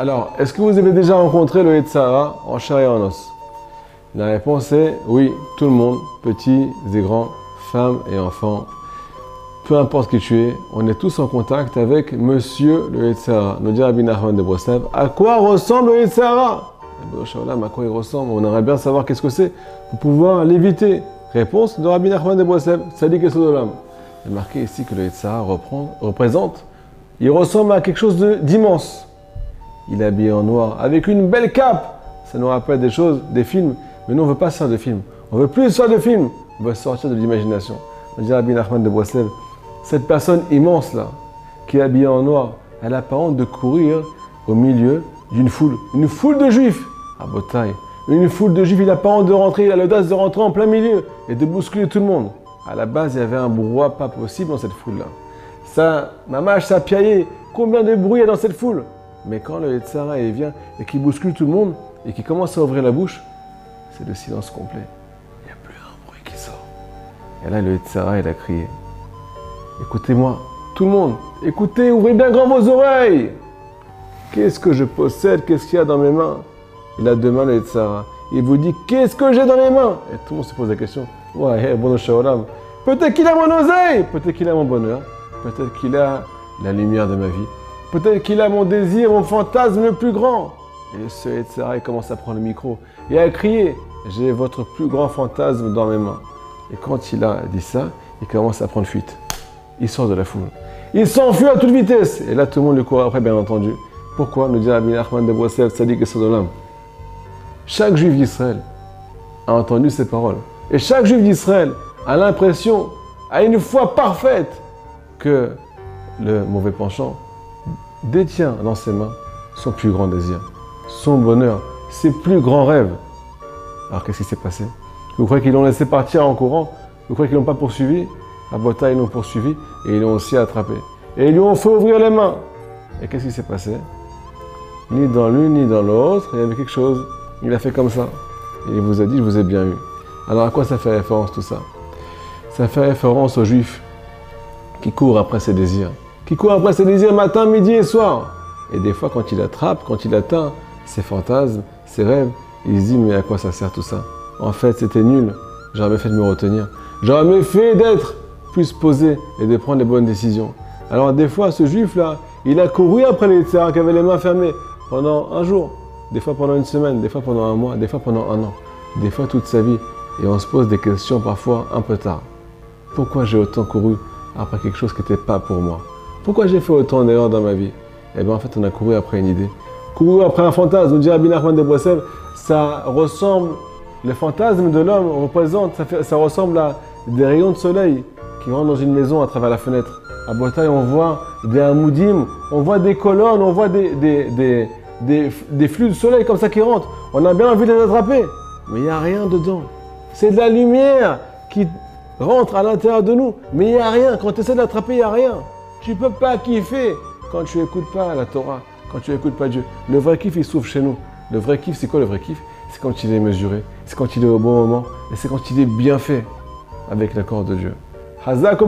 Alors, est-ce que vous avez déjà rencontré le Yetzara en chair et en os? La réponse est oui, tout le monde, petits et grands, femmes et enfants. Peu importe qui tu es, on est tous en contact avec Monsieur le Yetzara. Nous dit Rabbi Nachman de Breslev, à quoi ressemble le Yetzara à quoi il ressemble? On aimerait bien savoir qu'est-ce que c'est pour pouvoir l'éviter. Réponse de Rabbi Nachman de Breslev, Sadiq et Sodolam. Il est marqué ici que le Yetzara représente, il ressemble à quelque chose d'immense. Il est habillé en noir, avec une belle cape. Ça nous rappelle des choses, des films. Mais nous, on ne veut pas ça de films. On veut plus ça de films. On veut sortir de l'imagination. On dit Rabbi Nachman de Breslev, cette personne immense là, qui est habillée en noir, elle a pas honte de courir au milieu d'une foule. Une foule de juifs à Botaï. Une foule de juifs, il n'a pas honte de rentrer, il a l'audace de rentrer en plein milieu et de bousculer tout le monde. À la base, il y avait un brouhaha pas possible dans cette foule-là. Ça, mamache, ça piaillé. Combien de bruit il y a dans cette foule? Mais quand le Yetzara vient et qui bouscule tout le monde et qui commence à ouvrir la bouche, c'est le silence complet. Il n'y a plus un bruit qui sort. Et là, le Yetzara, il a crié. Écoutez-moi, tout le monde, écoutez, ouvrez bien grand vos oreilles. Qu'est-ce que je possède? Qu'est-ce qu'il y a dans mes mains? Il a deux mains, le Yetzara. Il vous dit, qu'est-ce que j'ai dans les mains? Et tout le monde se pose la question. Ouais, bon Peut-être qu'il a mon oseille, peut-être qu'il a mon bonheur, peut-être qu'il a la lumière de ma vie, peut-être qu'il a mon désir, mon fantasme le plus grand. Et ce Yetzara, commence à prendre le micro et à crier J'ai votre plus grand fantasme dans mes mains. Et quand il a dit ça, il commence à prendre fuite. Il sort de la foule. Il s'enfuit à toute vitesse. Et là, tout le monde le court après, bien entendu. Pourquoi Nous dit Rabbi Nachman de Boissel, Sadiq et Sodolam. Chaque juif d'Israël a entendu ces paroles. Et chaque juif d'Israël a l'impression, a une foi parfaite, que le mauvais penchant détient dans ses mains son plus grand désir, son bonheur, ses plus grands rêves. Alors qu'est-ce qui s'est passé? Vous croyez qu'ils l'ont laissé partir en courant? Vous croyez qu'ils l'ont pas poursuivi? À Bota, ils l'ont poursuivi et ils l'ont aussi attrapé. Et ils lui ont fait ouvrir les mains. Et qu'est-ce qui s'est passé? Ni dans l'une ni dans l'autre, il y avait quelque chose. Il a fait comme ça. Il vous a dit, je vous ai bien eu. Alors à quoi ça fait référence tout ça? Ça fait référence aux juifs qui courent après ses désirs. Qui courent après ses désirs matin, midi et soir. Et des fois, quand il attrape, quand il atteint ses fantasmes, ses rêves, il se dit, mais à quoi ça sert tout ça? En fait, c'était nul. J'aurais mieux fait de me retenir. J'aurais mieux fait d'être plus posé et de prendre les bonnes décisions. Alors des fois, ce juif-là, il a couru après les terrains qui avaient les mains fermées pendant un jour, des fois pendant une semaine, des fois pendant un mois, des fois pendant un an, des fois toute sa vie. Et on se pose des questions parfois un peu tard. Pourquoi j'ai autant couru après quelque chose qui n'était pas pour moi? Pourquoi j'ai fait autant d'erreurs dans ma vie? Eh bien en fait on a couru après une idée. Couru après un fantasme, nous dit Rabbi Nachman de Boissel, ça ressemble, le fantasme de l'homme représente, ça, ressemble à des rayons de soleil qui rentrent dans une maison à travers la fenêtre. À Botaï, on voit des hamoudim, on voit des colonnes, on voit des, des, des, des, flux de soleil comme ça qui rentrent. On a bien envie de les attraper, mais il n'y a rien dedans. C'est de la lumière qui rentre à l'intérieur de nous, mais il n'y a rien. Quand tu essaies de l'attraper, il n'y a rien. Tu ne peux pas kiffer quand tu n'écoutes pas la Torah, quand tu n'écoutes pas Dieu. Le vrai kiff, il s'ouvre chez nous. Le vrai kiff, c'est quoi le vrai kiff? C'est quand il est mesuré, c'est quand il est au bon moment, et c'est quand il est bien fait avec l'accord de Dieu. Hazak